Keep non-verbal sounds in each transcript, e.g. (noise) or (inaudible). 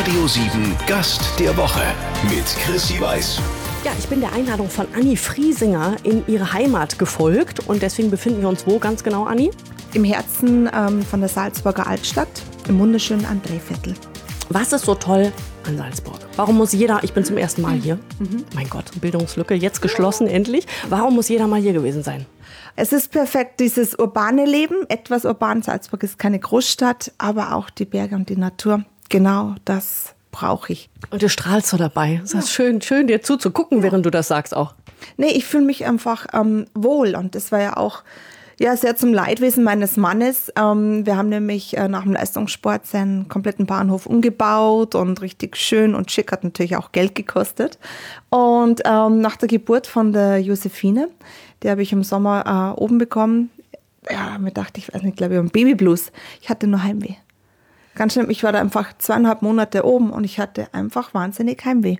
Radio 7 Gast der Woche mit Chrissy Weiß. Ja, ich bin der Einladung von Anni Friesinger in ihre Heimat gefolgt und deswegen befinden wir uns wo ganz genau, Anni? Im Herzen ähm, von der Salzburger Altstadt, im wunderschönen Andréviertel. Was ist so toll an Salzburg? Warum muss jeder, ich bin zum ersten Mal hier, mhm. mein Gott, Bildungslücke, jetzt geschlossen endlich. Warum muss jeder mal hier gewesen sein? Es ist perfekt, dieses urbane Leben, etwas urban. Salzburg ist keine Großstadt, aber auch die Berge und die Natur. Genau das brauche ich. Und du strahlst so dabei. Es ist schön, schön dir zuzugucken, während du das sagst auch. Nee, ich fühle mich einfach ähm, wohl und das war ja auch ja, sehr zum Leidwesen meines Mannes. Ähm, wir haben nämlich äh, nach dem Leistungssport seinen kompletten Bahnhof umgebaut und richtig schön und schick hat natürlich auch Geld gekostet. Und ähm, nach der Geburt von der Josephine, die habe ich im Sommer äh, oben bekommen, ja, mir dachte ich, weiß nicht, glaube ich, um Babyblues. Ich hatte nur Heimweh. Ganz schlimm, ich war da einfach zweieinhalb Monate oben und ich hatte einfach wahnsinnig Heimweh.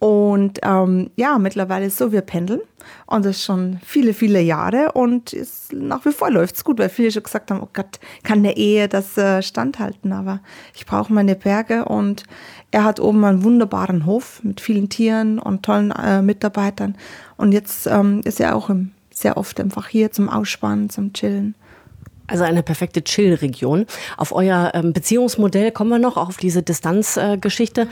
Und ähm, ja, mittlerweile ist so, wir pendeln und das schon viele, viele Jahre und ist, nach wie vor läuft es gut, weil viele schon gesagt haben, oh Gott, kann eine Ehe das äh, standhalten, aber ich brauche meine Berge und er hat oben einen wunderbaren Hof mit vielen Tieren und tollen äh, Mitarbeitern und jetzt ähm, ist er auch im, sehr oft einfach hier zum Ausspannen, zum Chillen. Also eine perfekte Chill-Region. Auf euer ähm, Beziehungsmodell kommen wir noch, auf diese Distanzgeschichte. Äh,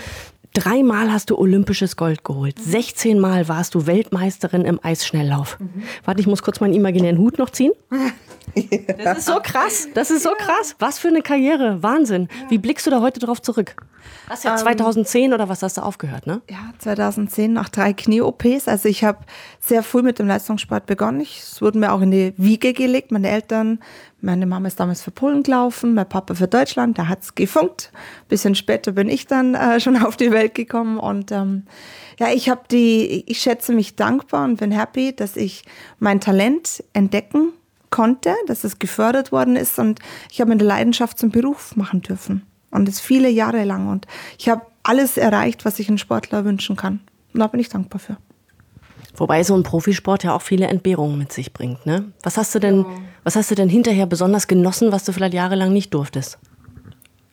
Dreimal hast du olympisches Gold geholt. 16 Mal warst du Weltmeisterin im Eisschnelllauf. Mhm. Warte, ich muss kurz meinen imaginären Hut noch ziehen. (laughs) Das ist so krass. Das ist so krass. Was für eine Karriere. Wahnsinn. Wie blickst du da heute drauf zurück? Hast ja 2010 ähm, oder was hast du aufgehört, ne? Ja, 2010 nach drei Knie-OPs. Also ich habe sehr früh mit dem Leistungssport begonnen. Es wurde mir auch in die Wiege gelegt. Meine Eltern, meine Mama ist damals für Polen gelaufen, mein Papa für Deutschland. Da hat es gefunkt. bisschen später bin ich dann äh, (laughs) schon auf die Welt gekommen und ähm, ja, ich habe die, ich schätze mich dankbar und bin happy, dass ich mein Talent entdecken konnte, dass es gefördert worden ist und ich habe meine Leidenschaft zum Beruf machen dürfen. Und das viele Jahre lang. Und ich habe alles erreicht, was sich ein Sportler wünschen kann. Und da bin ich dankbar für. Wobei so ein Profisport ja auch viele Entbehrungen mit sich bringt. Ne? Was, hast du denn, ja. was hast du denn hinterher besonders genossen, was du vielleicht jahrelang nicht durftest?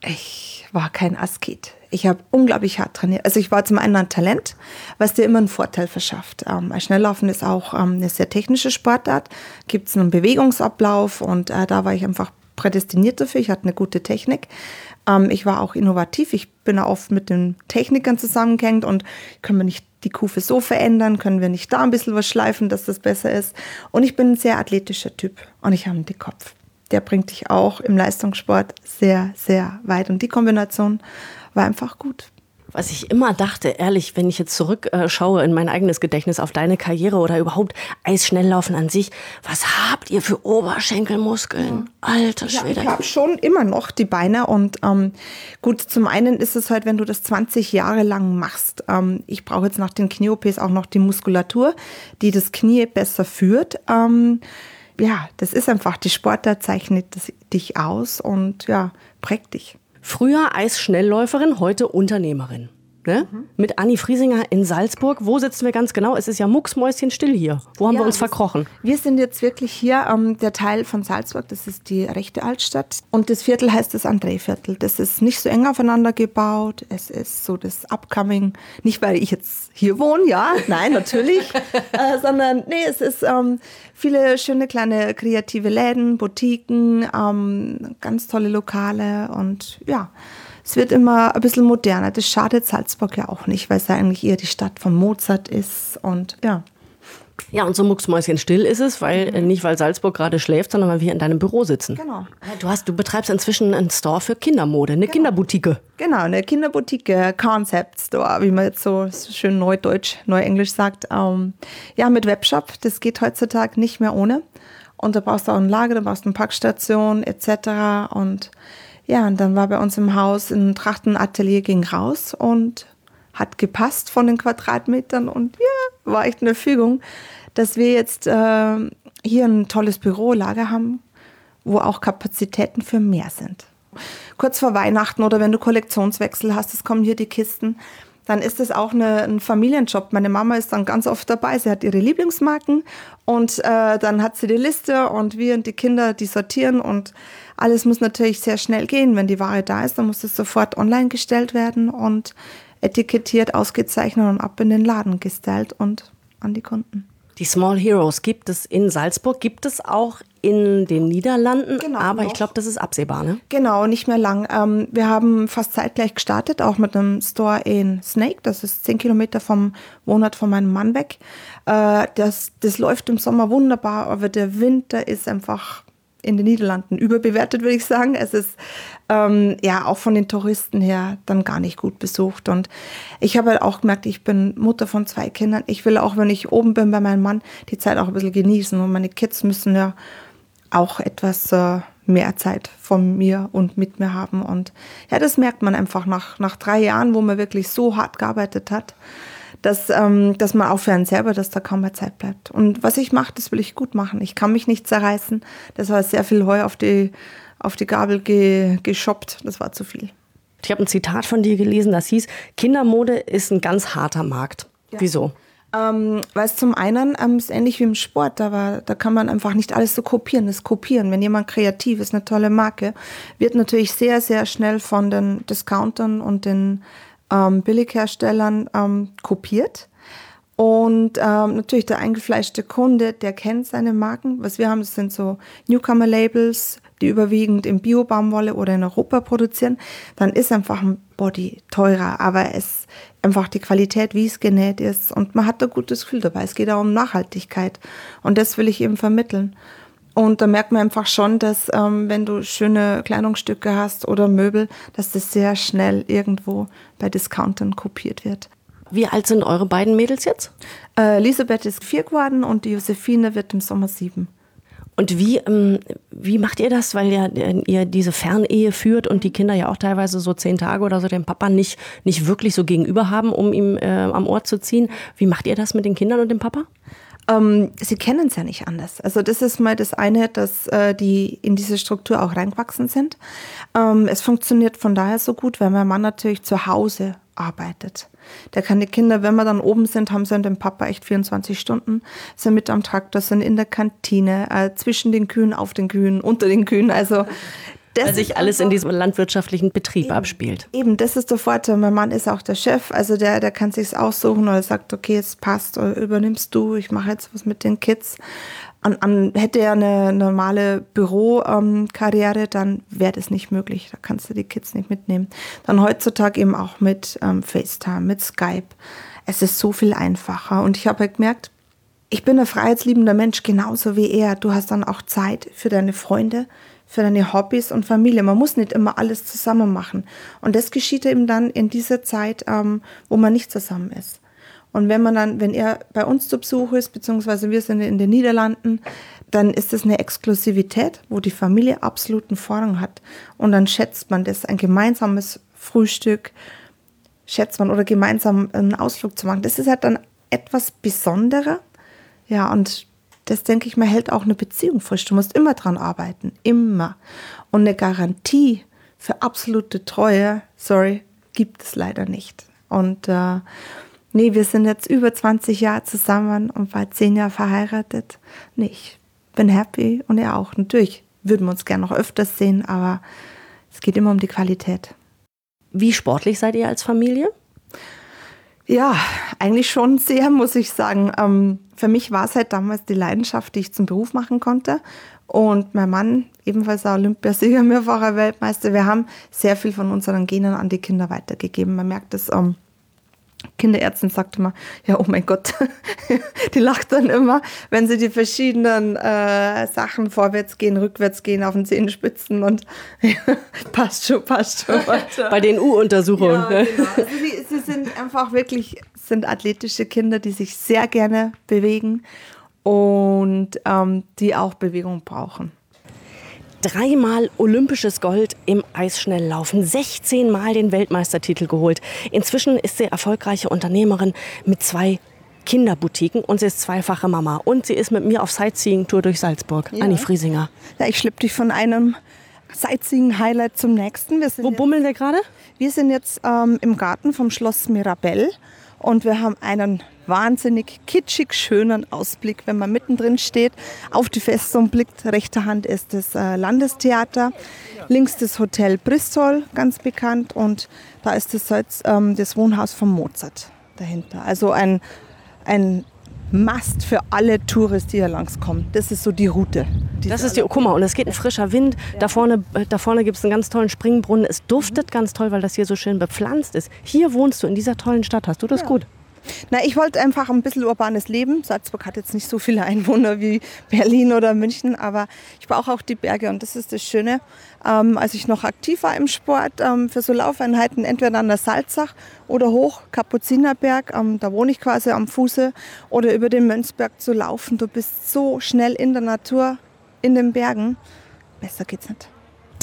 Ich war kein Asket. Ich habe unglaublich hart trainiert. Also ich war zum einen ein Talent, was dir immer einen Vorteil verschafft. Ähm, Schnelllaufen ist auch ähm, eine sehr technische Sportart. Gibt es einen Bewegungsablauf und äh, da war ich einfach prädestiniert dafür. Ich hatte eine gute Technik. Ähm, ich war auch innovativ. Ich bin oft mit den Technikern zusammengehängt und können wir nicht die Kufe so verändern? Können wir nicht da ein bisschen was schleifen, dass das besser ist? Und ich bin ein sehr athletischer Typ und ich habe einen Dickkopf. Der bringt dich auch im Leistungssport sehr, sehr weit. Und die Kombination war einfach gut was ich immer dachte, ehrlich, wenn ich jetzt zurückschaue in mein eigenes Gedächtnis auf deine Karriere oder überhaupt Eisschnelllaufen an sich, was habt ihr für Oberschenkelmuskeln? Alter Schwede. Ja, ich habe schon immer noch die Beine und ähm, gut, zum einen ist es halt, wenn du das 20 Jahre lang machst. Ähm, ich brauche jetzt nach den Knie-OPs auch noch die Muskulatur, die das Knie besser führt. Ähm, ja, das ist einfach, die Sportart zeichnet dich aus und ja, prägt dich. Früher Eisschnellläuferin, heute Unternehmerin. Ne? Mhm. Mit Anni Friesinger in Salzburg. Wo sitzen wir ganz genau? Es ist ja mucksmäuschenstill hier. Wo haben ja, wir uns verkrochen? Wir sind jetzt wirklich hier, ähm, der Teil von Salzburg, das ist die rechte Altstadt. Und das Viertel heißt das André-Viertel. Das ist nicht so eng aufeinander gebaut. Es ist so das Upcoming, nicht weil ich jetzt hier wohne, ja, (laughs) nein, natürlich, äh, sondern nee, es ist ähm, viele schöne kleine kreative Läden, Boutiquen, ähm, ganz tolle Lokale und ja, es wird immer ein bisschen moderner. Das schadet Salzburg ja auch nicht, weil es ja eigentlich eher die Stadt von Mozart ist und ja. Ja, und so mucksmäuschen still ist es, weil mhm. nicht weil Salzburg gerade schläft, sondern weil wir in deinem Büro sitzen. Genau. Du hast, du betreibst inzwischen einen Store für Kindermode, eine genau. Kinderboutique. Genau, eine Kinderboutique, Concept Store, wie man jetzt so schön neudeutsch, neuenglisch sagt. Ähm, ja, mit Webshop, das geht heutzutage nicht mehr ohne. Und da brauchst du auch ein Lager, da brauchst du eine Packstation etc. Und ja, und dann war bei uns im Haus ein Trachtenatelier, ging raus und hat gepasst von den Quadratmetern und ja, war echt eine Fügung, dass wir jetzt äh, hier ein tolles Bürolager haben, wo auch Kapazitäten für mehr sind. Kurz vor Weihnachten oder wenn du Kollektionswechsel hast, es kommen hier die Kisten, dann ist das auch eine, ein Familienjob. Meine Mama ist dann ganz oft dabei. Sie hat ihre Lieblingsmarken und äh, dann hat sie die Liste und wir und die Kinder, die sortieren und alles muss natürlich sehr schnell gehen. Wenn die Ware da ist, dann muss es sofort online gestellt werden und etikettiert, ausgezeichnet und ab in den Laden gestellt und an die Kunden. Die Small Heroes gibt es in Salzburg, gibt es auch in den Niederlanden, genau, aber noch. ich glaube, das ist absehbar, ne? Genau, nicht mehr lang. Ähm, wir haben fast zeitgleich gestartet, auch mit einem Store in Snake, das ist zehn Kilometer vom Wohnort von meinem Mann weg. Äh, das, das läuft im Sommer wunderbar, aber der Winter ist einfach in den Niederlanden überbewertet, würde ich sagen. Es ist ähm, ja auch von den Touristen her dann gar nicht gut besucht. Und ich habe halt auch gemerkt, ich bin Mutter von zwei Kindern. Ich will auch, wenn ich oben bin bei meinem Mann, die Zeit auch ein bisschen genießen. Und meine Kids müssen ja auch etwas äh, mehr Zeit von mir und mit mir haben. Und ja, das merkt man einfach nach, nach drei Jahren, wo man wirklich so hart gearbeitet hat dass, ähm, dass man auch für einen selber, dass da kaum mehr Zeit bleibt. Und was ich mache, das will ich gut machen. Ich kann mich nicht zerreißen. Das war sehr viel Heu auf die, auf die Gabel ge, geschoppt. Das war zu viel. Ich habe ein Zitat von dir gelesen, das hieß, Kindermode ist ein ganz harter Markt. Ja. Wieso? Ähm, weil es zum einen ähm, ist ähnlich wie im Sport, da, war, da kann man einfach nicht alles so kopieren. Das Kopieren, wenn jemand kreativ ist, eine tolle Marke, wird natürlich sehr, sehr schnell von den Discountern und den ähm, Billigherstellern ähm, kopiert. Und ähm, natürlich der eingefleischte Kunde, der kennt seine Marken. Was wir haben, das sind so Newcomer-Labels, die überwiegend in Bio-Baumwolle oder in Europa produzieren. Dann ist einfach ein Body teurer, aber es einfach die Qualität, wie es genäht ist. Und man hat ein gutes Gefühl dabei. Es geht auch um Nachhaltigkeit. Und das will ich eben vermitteln. Und da merkt man einfach schon, dass ähm, wenn du schöne Kleidungsstücke hast oder Möbel, dass das sehr schnell irgendwo bei Discountern kopiert wird. Wie alt sind eure beiden Mädels jetzt? Äh, Elisabeth ist vier geworden und die Josephine wird im Sommer sieben. Und wie, ähm, wie macht ihr das, weil ihr, ihr diese Fernehe führt und die Kinder ja auch teilweise so zehn Tage oder so den Papa nicht, nicht wirklich so gegenüber haben, um ihm äh, am Ohr zu ziehen? Wie macht ihr das mit den Kindern und dem Papa? Ähm, sie kennen es ja nicht anders. Also das ist mal das eine, dass äh, die in diese Struktur auch reingewachsen sind. Ähm, es funktioniert von daher so gut, weil mein Mann natürlich zu Hause arbeitet. Der kann die Kinder, wenn wir dann oben sind, haben sie und den Papa echt 24 Stunden, sind mit am Traktor, sind in der Kantine, äh, zwischen den Kühen, auf den Kühen, unter den Kühen. Also das Weil sich alles in diesem landwirtschaftlichen Betrieb eben, abspielt. Eben, das ist der Vorteil. Mein Mann ist auch der Chef, also der, der kann sich's aussuchen oder sagt, okay, es passt, oder übernimmst du, ich mache jetzt was mit den Kids. An, an, hätte er eine normale Bürokarriere, ähm, dann wäre das nicht möglich. Da kannst du die Kids nicht mitnehmen. Dann heutzutage eben auch mit ähm, FaceTime, mit Skype. Es ist so viel einfacher. Und ich habe halt gemerkt, ich bin ein freiheitsliebender Mensch, genauso wie er. Du hast dann auch Zeit für deine Freunde, für deine Hobbys und Familie. Man muss nicht immer alles zusammen machen. Und das geschieht eben dann in dieser Zeit, ähm, wo man nicht zusammen ist. Und wenn man dann, wenn er bei uns zu Besuch ist, beziehungsweise wir sind in den Niederlanden, dann ist das eine Exklusivität, wo die Familie absoluten Vorrang hat. Und dann schätzt man das, ein gemeinsames Frühstück, schätzt man oder gemeinsam einen Ausflug zu machen. Das ist halt dann etwas Besonderer. Ja, und das denke ich mal, hält auch eine Beziehung frisch. Du musst immer dran arbeiten, immer. Und eine Garantie für absolute Treue, sorry, gibt es leider nicht. Und äh, nee, wir sind jetzt über 20 Jahre zusammen und bald 10 Jahre verheiratet. Nee, ich bin happy und er auch. Natürlich würden wir uns gerne noch öfters sehen, aber es geht immer um die Qualität. Wie sportlich seid ihr als Familie? Ja, eigentlich schon sehr, muss ich sagen. Ähm, für mich war es halt damals die Leidenschaft, die ich zum Beruf machen konnte. Und mein Mann, ebenfalls Olympiasieger, (laughs) mehrfacher Weltmeister, wir haben sehr viel von unseren Genen an die Kinder weitergegeben. Man merkt es Kinderärztin sagt immer, ja, oh mein Gott, (laughs) die lacht dann immer, wenn sie die verschiedenen äh, Sachen vorwärts gehen, rückwärts gehen, auf den Zehenspitzen und (laughs) passt schon, passt schon. (laughs) Weiter. Bei den U-Untersuchungen. Ja, ne? genau. also sie, sie sind einfach wirklich, sind athletische Kinder, die sich sehr gerne bewegen und ähm, die auch Bewegung brauchen dreimal olympisches Gold im Eisschnelllaufen, 16 Mal den Weltmeistertitel geholt. Inzwischen ist sie erfolgreiche Unternehmerin mit zwei Kinderboutiquen und sie ist zweifache Mama. Und sie ist mit mir auf Sightseeing-Tour durch Salzburg. Ja. Anni Friesinger. Ja, ich schleppe dich von einem Sightseeing-Highlight zum nächsten. Wo bummeln wir gerade? Wir sind jetzt ähm, im Garten vom Schloss Mirabell und wir haben einen wahnsinnig kitschig schönen Ausblick, wenn man mittendrin steht, auf die Festung blickt. Rechter Hand ist das äh, Landestheater, links das Hotel Bristol, ganz bekannt, und da ist das, ähm, das Wohnhaus von Mozart dahinter. Also ein, ein Must für alle Touristen, die hier langskommen. Das ist so die Route. die Das ist die, guck mal, und es geht ein frischer Wind. Da vorne, äh, da vorne gibt es einen ganz tollen Springbrunnen. Es duftet ganz toll, weil das hier so schön bepflanzt ist. Hier wohnst du in dieser tollen Stadt. Hast du das gut? Na, ich wollte einfach ein bisschen urbanes Leben. Salzburg hat jetzt nicht so viele Einwohner wie Berlin oder München, aber ich brauche auch die Berge und das ist das Schöne. Ähm, als ich noch aktiv war im Sport, ähm, für so Laufeinheiten entweder an der Salzach oder hoch Kapuzinerberg, ähm, da wohne ich quasi am Fuße, oder über den Mönchsberg zu laufen. Du bist so schnell in der Natur, in den Bergen. Besser geht's nicht.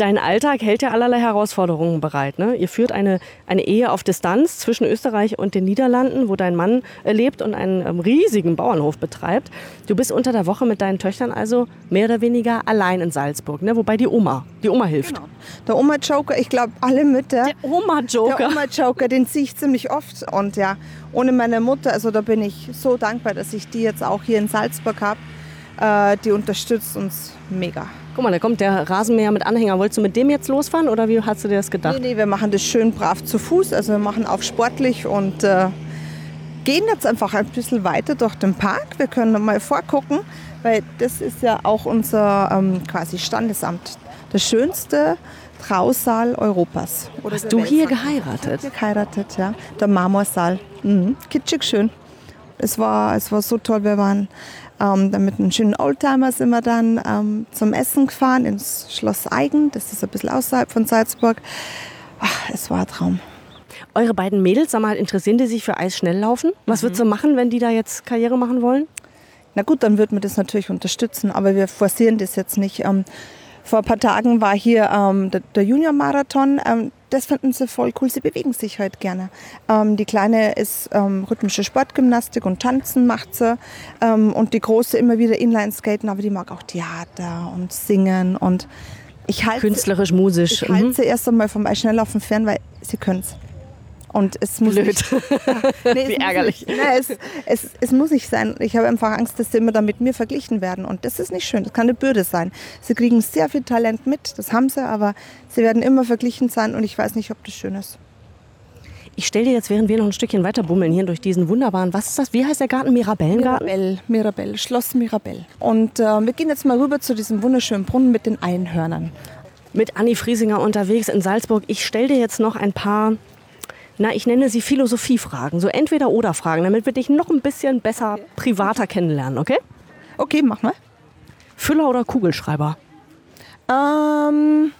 Dein Alltag hält ja allerlei Herausforderungen bereit. Ne? Ihr führt eine, eine Ehe auf Distanz zwischen Österreich und den Niederlanden, wo dein Mann äh, lebt und einen ähm, riesigen Bauernhof betreibt. Du bist unter der Woche mit deinen Töchtern also mehr oder weniger allein in Salzburg, ne? wobei die Oma, die Oma hilft. Der Oma-Joker, ich glaube, alle Mütter. Der Oma-Joker. Oma-Joker, den ziehe ich ziemlich oft. Und ja, ohne meine Mutter, also da bin ich so dankbar, dass ich die jetzt auch hier in Salzburg habe. Äh, die unterstützt uns mega. Guck mal, da kommt der Rasenmäher mit Anhänger. Wolltest du mit dem jetzt losfahren oder wie hast du dir das gedacht? Nee, nee, wir machen das schön brav zu Fuß. Also wir machen auch sportlich und äh, gehen jetzt einfach ein bisschen weiter durch den Park. Wir können mal vorgucken, weil das ist ja auch unser ähm, quasi Standesamt. Der schönste Trausaal Europas. Oder Hast du Welt, hier geheiratet? Hier geheiratet, ja. Der Marmorsaal. Mhm. Kitschig schön. Es war, es war so toll. Wir waren ähm, dann mit einem schönen Oldtimer sind wir dann ähm, zum Essen gefahren ins Schloss Eigen. Das ist ein bisschen außerhalb von Salzburg. Ach, es war ein Traum. Eure beiden Mädels, sag mal, interessieren die sich für Eisschnelllaufen? Was würdest du machen, wenn die da jetzt Karriere machen wollen? Na gut, dann wird man das natürlich unterstützen, aber wir forcieren das jetzt nicht. Ähm, vor ein paar Tagen war hier ähm, der, der Junior-Marathon. Ähm, das finden sie voll cool. Sie bewegen sich halt gerne. Ähm, die Kleine ist ähm, rhythmische Sportgymnastik und Tanzen macht sie. Ähm, und die Große immer wieder Inline-Skaten, aber die mag auch Theater und Singen. Und ich halte Künstlerisch, musisch. ich halte Mhm. sie erst einmal vom Eisschnelllaufen fern, weil sie können es. Und es muss Blöd. nicht Nee, (laughs) es Wie muss ärgerlich. Nicht, nee, es, es, es muss nicht sein. Ich habe einfach Angst, dass sie immer dann mit mir verglichen werden. Und das ist nicht schön. Das kann eine Bürde sein. Sie kriegen sehr viel Talent mit, das haben sie, aber sie werden immer verglichen sein und ich weiß nicht, ob das schön ist. Ich stelle dir jetzt, während wir noch ein Stückchen weiter bummeln, hier durch diesen wunderbaren, was ist das? Wie heißt der Garten? Mirabellengarten? Mirabell, Mirabell, Schloss Mirabell. Und äh, wir gehen jetzt mal rüber zu diesem wunderschönen Brunnen mit den Einhörnern. Mit Anni Friesinger unterwegs in Salzburg. Ich stelle dir jetzt noch ein paar, na, ich nenne sie Philosophiefragen, so entweder oder Fragen, damit wir dich noch ein bisschen besser privater kennenlernen, okay? Okay, mach mal. Füller oder Kugelschreiber? Ähm,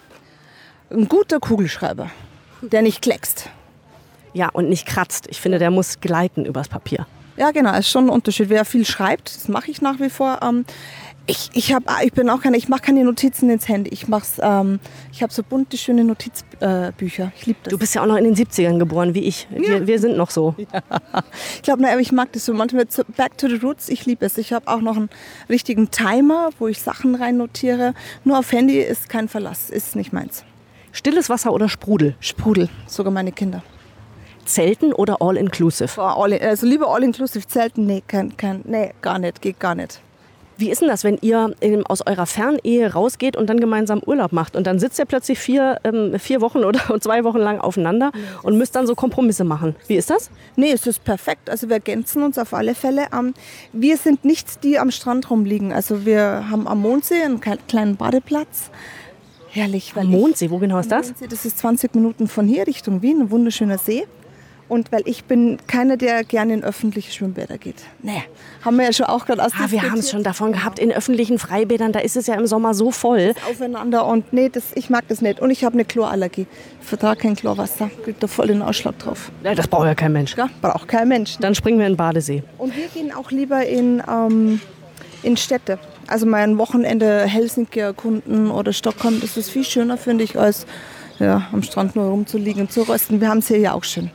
ein guter Kugelschreiber, der nicht kleckst. Ja, und nicht kratzt. Ich finde, der muss gleiten übers Papier. Ja, genau, ist schon ein Unterschied. Wer viel schreibt, das mache ich nach wie vor. Ähm, ich, ich, hab, ich bin auch keine, ich mache keine Notizen ins Handy. Ich mach's, ähm, ich habe so bunte, schöne Notizbücher. Äh, ich liebe das. Du bist ja auch noch in den 70ern geboren, wie ich. Wir, wir sind noch so. (laughs) Ich glaube, ich mag das so. Manchmal zu, back to the roots, ich liebe es. Ich habe auch noch einen richtigen Timer, wo ich Sachen rein notiere. Nur auf Handy ist kein Verlass, ist nicht meins. Stilles Wasser oder Sprudel? Sprudel, sogar meine Kinder. Zelten oder All-Inclusive? Also lieber all-inclusive Zelten, nee, kein, kein, nee, gar nicht, geht gar nicht. Wie ist denn das, wenn ihr ähm, aus eurer Fernehe rausgeht und dann gemeinsam Urlaub macht? Und dann sitzt ihr plötzlich vier, ähm, vier Wochen oder (laughs) zwei Wochen lang aufeinander und müsst dann so Kompromisse machen. Wie ist das? Nee, es ist perfekt. Also wir ergänzen uns auf alle Fälle. Ähm, wir sind nicht die am Strand rumliegen. Also wir haben am Mondsee einen kle- kleinen Badeplatz. Herrlich. weil Mondsee, wo genau ist das? Mondsee, das ist 20 Minuten von hier Richtung Wien, ein wunderschöner See. Und weil ich bin keiner, der gerne in öffentliche Schwimmbäder geht. Nee, haben wir ja schon auch gerade Ah, wir haben es schon davon gehabt, in öffentlichen Freibädern, da ist es ja im Sommer so voll. aufeinander und nee, das, ich mag das nicht. Und ich habe eine Chlorallergie. Ich vertrage kein Chlorwasser. Kriegt da voll den Ausschlag drauf. Ja, das braucht ja kein Mensch. Ja, braucht kein Mensch. Dann springen wir in den Badesee. Und wir gehen auch lieber in, ähm, in Städte. Also mal ein Wochenende Helsinki erkunden oder Stockholm. Das ist viel schöner, finde ich, als ja, am Strand nur rumzuliegen und zu rösten. Wir haben es hier ja auch schön.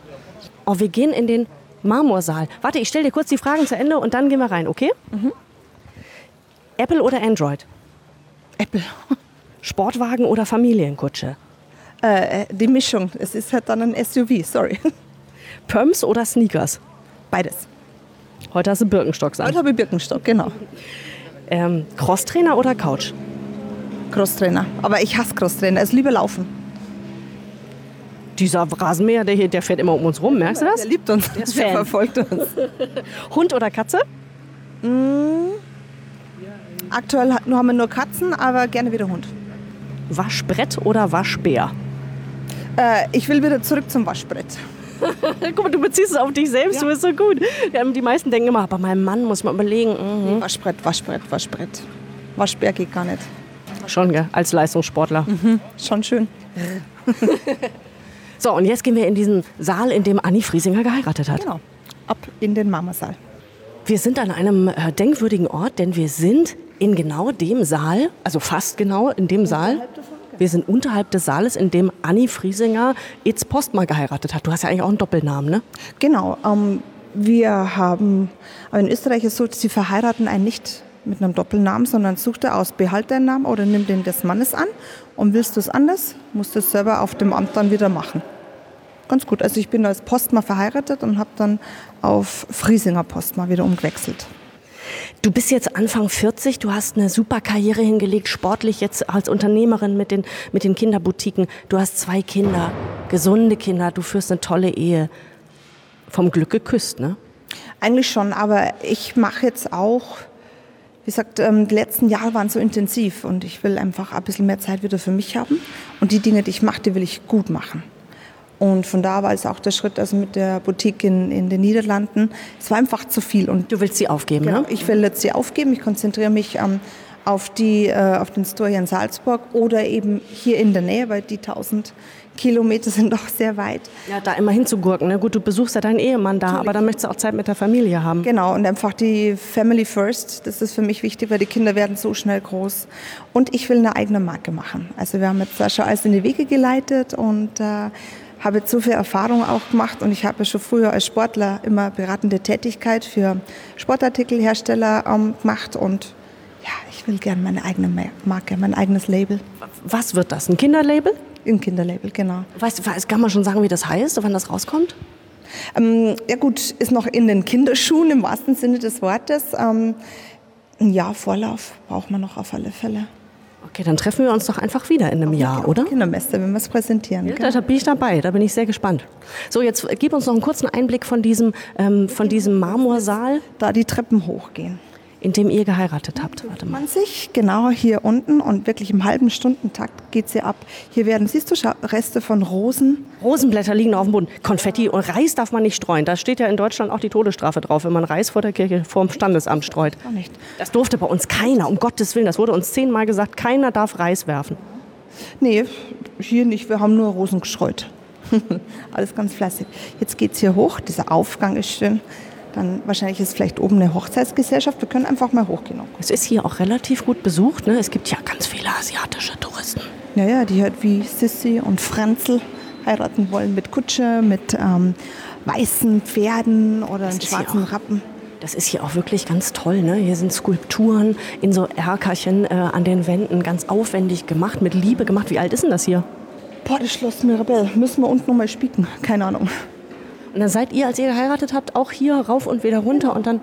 Oh, wir gehen in den Marmorsaal. Warte, ich stelle dir kurz die Fragen zu Ende und dann gehen wir rein, okay? Apple oder Android? Apple. (laughs) Sportwagen oder Familienkutsche? Äh, die Mischung. Es ist halt dann ein SUV, sorry. (laughs) Pumps oder Sneakers? Beides. Heute hast du Birkenstocks an. Heute habe ich Birkenstock, genau. Ähm, Crosstrainer oder Couch? Crosstrainer. Aber ich hasse Crosstrainer. Es lieber laufen. Dieser Rasenmäher, der hier, der fährt immer um uns rum, merkst du das? Der liebt uns. Der ist Fan. verfolgt uns. (laughs) Hund oder Katze? Aktuell hat- nur haben wir nur Katzen, aber gerne wieder Hund. Waschbrett oder Waschbär? Äh, ich will wieder zurück zum Waschbrett. (laughs) Guck mal, du beziehst es auf dich selbst, du bist so gut. Die meisten denken immer, bei meinem Mann muss man überlegen. Mhm. Waschbrett, Waschbrett, Waschbrett. Waschbär geht gar nicht. Schon, gell, als Leistungssportler. Schon schön. (laughs) So, und jetzt gehen wir in diesen Saal, in dem Anni Friesinger geheiratet hat. Genau. Ab in den Mamasaal. Wir sind an einem äh, denkwürdigen Ort, denn wir sind in genau dem Saal, also fast genau in dem Saal. Wir sind unterhalb des Saales, in dem Anni Friesinger Itz Postma geheiratet hat. Du hast ja eigentlich auch einen Doppelnamen, ne? Genau. Ähm, wir haben, aber in Österreich ist es so, sie verheiraten einen nicht mit einem Doppelnamen, sondern sucht er aus, behalt deinen Namen oder nimm den des Mannes an. Und willst du es anders, musst du es selber auf dem Amt dann wieder machen. Ganz gut. Also ich bin als Postma verheiratet und habe dann auf Friesinger Postma wieder umgewechselt. Du bist jetzt Anfang 40, du hast eine super Karriere hingelegt, sportlich jetzt als Unternehmerin mit den, mit den Kinderboutiquen. Du hast zwei Kinder, gesunde Kinder, du führst eine tolle Ehe. Vom Glück geküsst, ne? Eigentlich schon, aber ich mache jetzt auch, wie gesagt, ähm, die letzten Jahre waren so intensiv und ich will einfach ein bisschen mehr Zeit wieder für mich haben. Und die Dinge, die ich mache, die will ich gut machen. Und von da war es auch der Schritt, also mit der Boutique in, in den Niederlanden. Es war einfach zu viel. Und Du willst sie aufgeben, genau, ne? ich will jetzt sie aufgeben. Ich konzentriere mich ähm, auf, die, äh, auf den Store hier in Salzburg oder eben hier in der Nähe, weil die 1000 Kilometer sind doch sehr weit. Ja, da immer hinzugurken, ne? Gut, du besuchst ja deinen Ehemann da, aber dann möchtest du auch Zeit mit der Familie haben. Genau, und einfach die Family First, das ist für mich wichtig, weil die Kinder werden so schnell groß. Und ich will eine eigene Marke machen. Also wir haben jetzt da schon alles in die Wege geleitet und äh, habe jetzt so viel Erfahrung auch gemacht. Und ich habe ja schon früher als Sportler immer beratende Tätigkeit für Sportartikelhersteller ähm, gemacht. Und ich will gerne meine eigene Ma- Marke, mein eigenes Label. Was wird das? Ein Kinderlabel? Ein Kinderlabel, genau. Weißt du, kann man schon sagen, wie das heißt, wann das rauskommt? Ähm, ja gut, ist noch in den Kinderschuhen im wahrsten Sinne des Wortes. Ähm, ein Jahr Vorlauf braucht man noch auf alle Fälle. Okay, dann treffen wir uns doch einfach wieder in einem Jahr, oder? Kindermesse, wenn wir es präsentieren. Ja, da bin ich dabei, da bin ich sehr gespannt. So, jetzt gib uns noch einen kurzen Einblick von diesem, ähm, von diesem Marmorsaal, Da die Treppen hochgehen. In dem ihr geheiratet habt. Warte mal. Man sich genau hier unten und wirklich im halben Stundentakt geht sie ab. Hier werden, siehst du, Reste von Rosen. Rosenblätter liegen auf dem Boden. Konfetti und Reis darf man nicht streuen. Da steht ja in Deutschland auch die Todesstrafe drauf, wenn man Reis vor der Kirche, vor dem Standesamt streut. Nicht. Das durfte bei uns keiner, um Gottes Willen. Das wurde uns zehnmal gesagt, keiner darf Reis werfen. Nee, hier nicht, wir haben nur Rosen gestreut. (laughs) Alles ganz fleißig. Jetzt geht es hier hoch, dieser Aufgang ist schön. Dann wahrscheinlich ist vielleicht oben eine Hochzeitsgesellschaft. Wir können einfach mal hochgehen. Es ist hier auch relativ gut besucht. Ne? Es gibt ja ganz viele asiatische Touristen. Ja, ja, die halt wie Sissi und Franzl heiraten wollen mit Kutsche, mit ähm, weißen Pferden oder hier schwarzen Rappen. Das ist hier auch wirklich ganz toll. Ne? Hier sind Skulpturen in so Erkerchen äh, an den Wänden, ganz aufwendig gemacht, mit Liebe gemacht. Wie alt ist denn das hier? Boah, das Schloss Mirabell. Müssen wir unten nochmal spieken. Keine Ahnung. Und dann seid ihr, als ihr geheiratet habt, auch hier rauf und wieder runter und dann.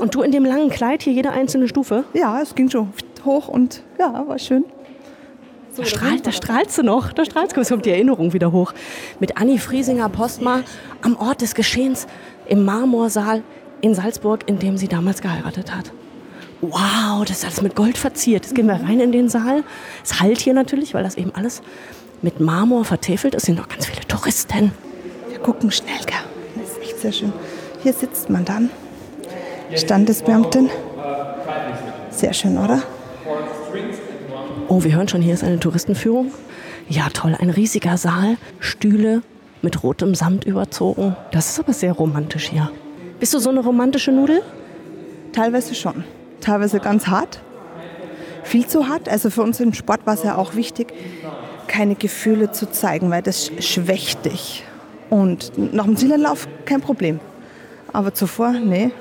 Und du in dem langen Kleid hier jede einzelne Stufe? Ja, es ging schon hoch und ja, war schön. Da, strahlt, da strahlst du noch. Da strahlst du. Es kommt die Erinnerung wieder hoch. Mit Anni Friesinger Postma am Ort des Geschehens im Marmorsaal in Salzburg, in dem sie damals geheiratet hat. Wow, das ist alles mit Gold verziert. Jetzt gehen wir rein in den Saal. Es halt hier natürlich, weil das eben alles mit Marmor vertäfelt ist. Es sind noch ganz viele Touristen. Gucken schnell, gell? Das ist echt sehr schön. Hier sitzt man dann. Standesbeamtin. Sehr schön, oder? Oh, wir hören schon, hier ist eine Touristenführung. Ja, toll, ein riesiger Saal, Stühle mit rotem Samt überzogen. Das ist aber sehr romantisch hier. Bist du so eine romantische Nudel? Teilweise schon. Teilweise ganz hart. Viel zu hart. Also für uns im Sport war es ja auch wichtig, keine Gefühle zu zeigen, weil das sch- schwächt dich. Und nach dem Zielanlauf kein Problem. Aber zuvor, nee.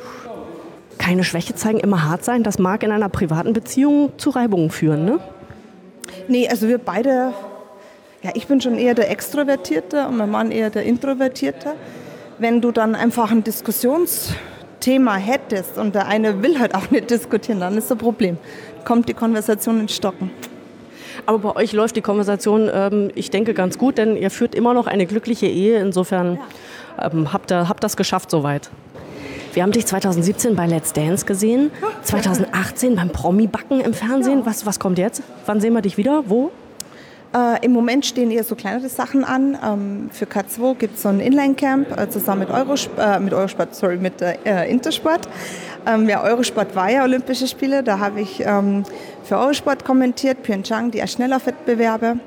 Keine Schwäche zeigen, immer hart sein, das mag in einer privaten Beziehung zu Reibungen führen, ne? Nee, also wir beide, ja, ich bin schon eher der Extrovertierte und mein Mann eher der Introvertierte. Wenn du dann einfach ein Diskussionsthema hättest und der eine will halt auch nicht diskutieren, dann ist das ein Problem. Kommt die Konversation ins Stocken. Aber bei euch läuft die Konversation, ähm, ich denke, ganz gut, denn ihr führt immer noch eine glückliche Ehe. Insofern ähm, habt ihr habt das geschafft soweit. Wir haben dich 2017 bei Let's Dance gesehen, 2018 beim Promi-Backen im Fernsehen. Was, was kommt jetzt? Wann sehen wir dich wieder? Wo? Äh, Im Moment stehen eher so kleinere Sachen an. Ähm, für K2 gibt es so ein Inline-Camp äh, zusammen mit, Eurosp äh, mit Eurosport, sorry, mit äh, Intersport. Ähm, ja, Eurosport war ja Olympische Spiele. Da habe ich ähm, für Eurosport kommentiert, Pyeongchang, die Schnelllaufwettbewerbe.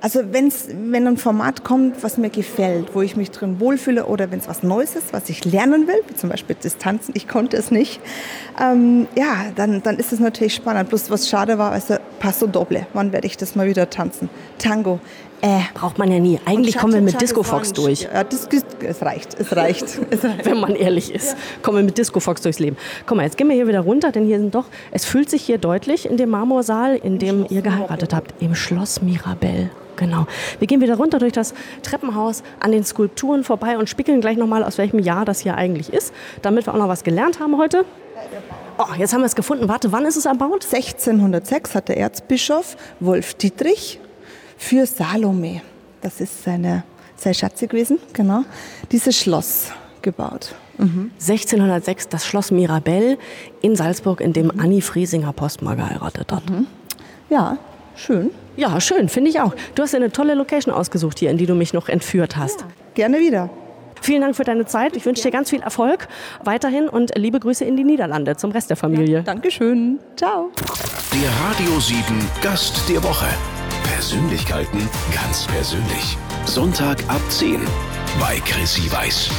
Also wenn's, wenn ein Format kommt, was mir gefällt, wo ich mich drin wohlfühle oder wenn es was Neues ist, was ich lernen will, wie zum Beispiel Distanzen, ich konnte es nicht, ähm, ja, dann, dann ist es natürlich spannend. Bloß was schade war, also Passo Doble, wann werde ich das mal wieder tanzen? Tango, äh. Braucht man ja nie. Eigentlich kommen wir mit Disco Fox durch. Ja, das, es reicht, es reicht. (laughs) Es reicht. Wenn man ehrlich ist, ja. kommen wir mit Disco Fox durchs Leben. Guck mal, jetzt gehen wir hier wieder runter, denn hier sind doch, es fühlt sich hier deutlich in dem Marmorsaal, in dem ihr geheiratet habt, im Schloss Mirabell. Genau. Wir gehen wieder runter durch das Treppenhaus an den Skulpturen vorbei und spickeln gleich nochmal, aus welchem Jahr das hier eigentlich ist, damit wir auch noch was gelernt haben heute. Oh, jetzt haben wir es gefunden. Warte, wann ist es erbaut? 1606 hat der Erzbischof Wolf Dietrich für Salome, das ist seine, sein Schatze gewesen, genau, dieses Schloss gebaut. Mhm. 1606 das Schloss Mirabell in Salzburg, in dem Annie Friesinger Postma geheiratet hat. Mhm. Ja, schön. Ja, schön, finde ich auch. Du hast eine tolle Location ausgesucht hier, in die du mich noch entführt hast. Ja, gerne wieder. Vielen Dank für deine Zeit. Ich wünsche dir ganz viel Erfolg weiterhin und liebe Grüße in die Niederlande zum Rest der Familie. Ja, Dankeschön. Ciao. Der Radio 7 Gast der Woche. Persönlichkeiten ganz persönlich. Sonntag ab 10 bei Chrissy Weiß.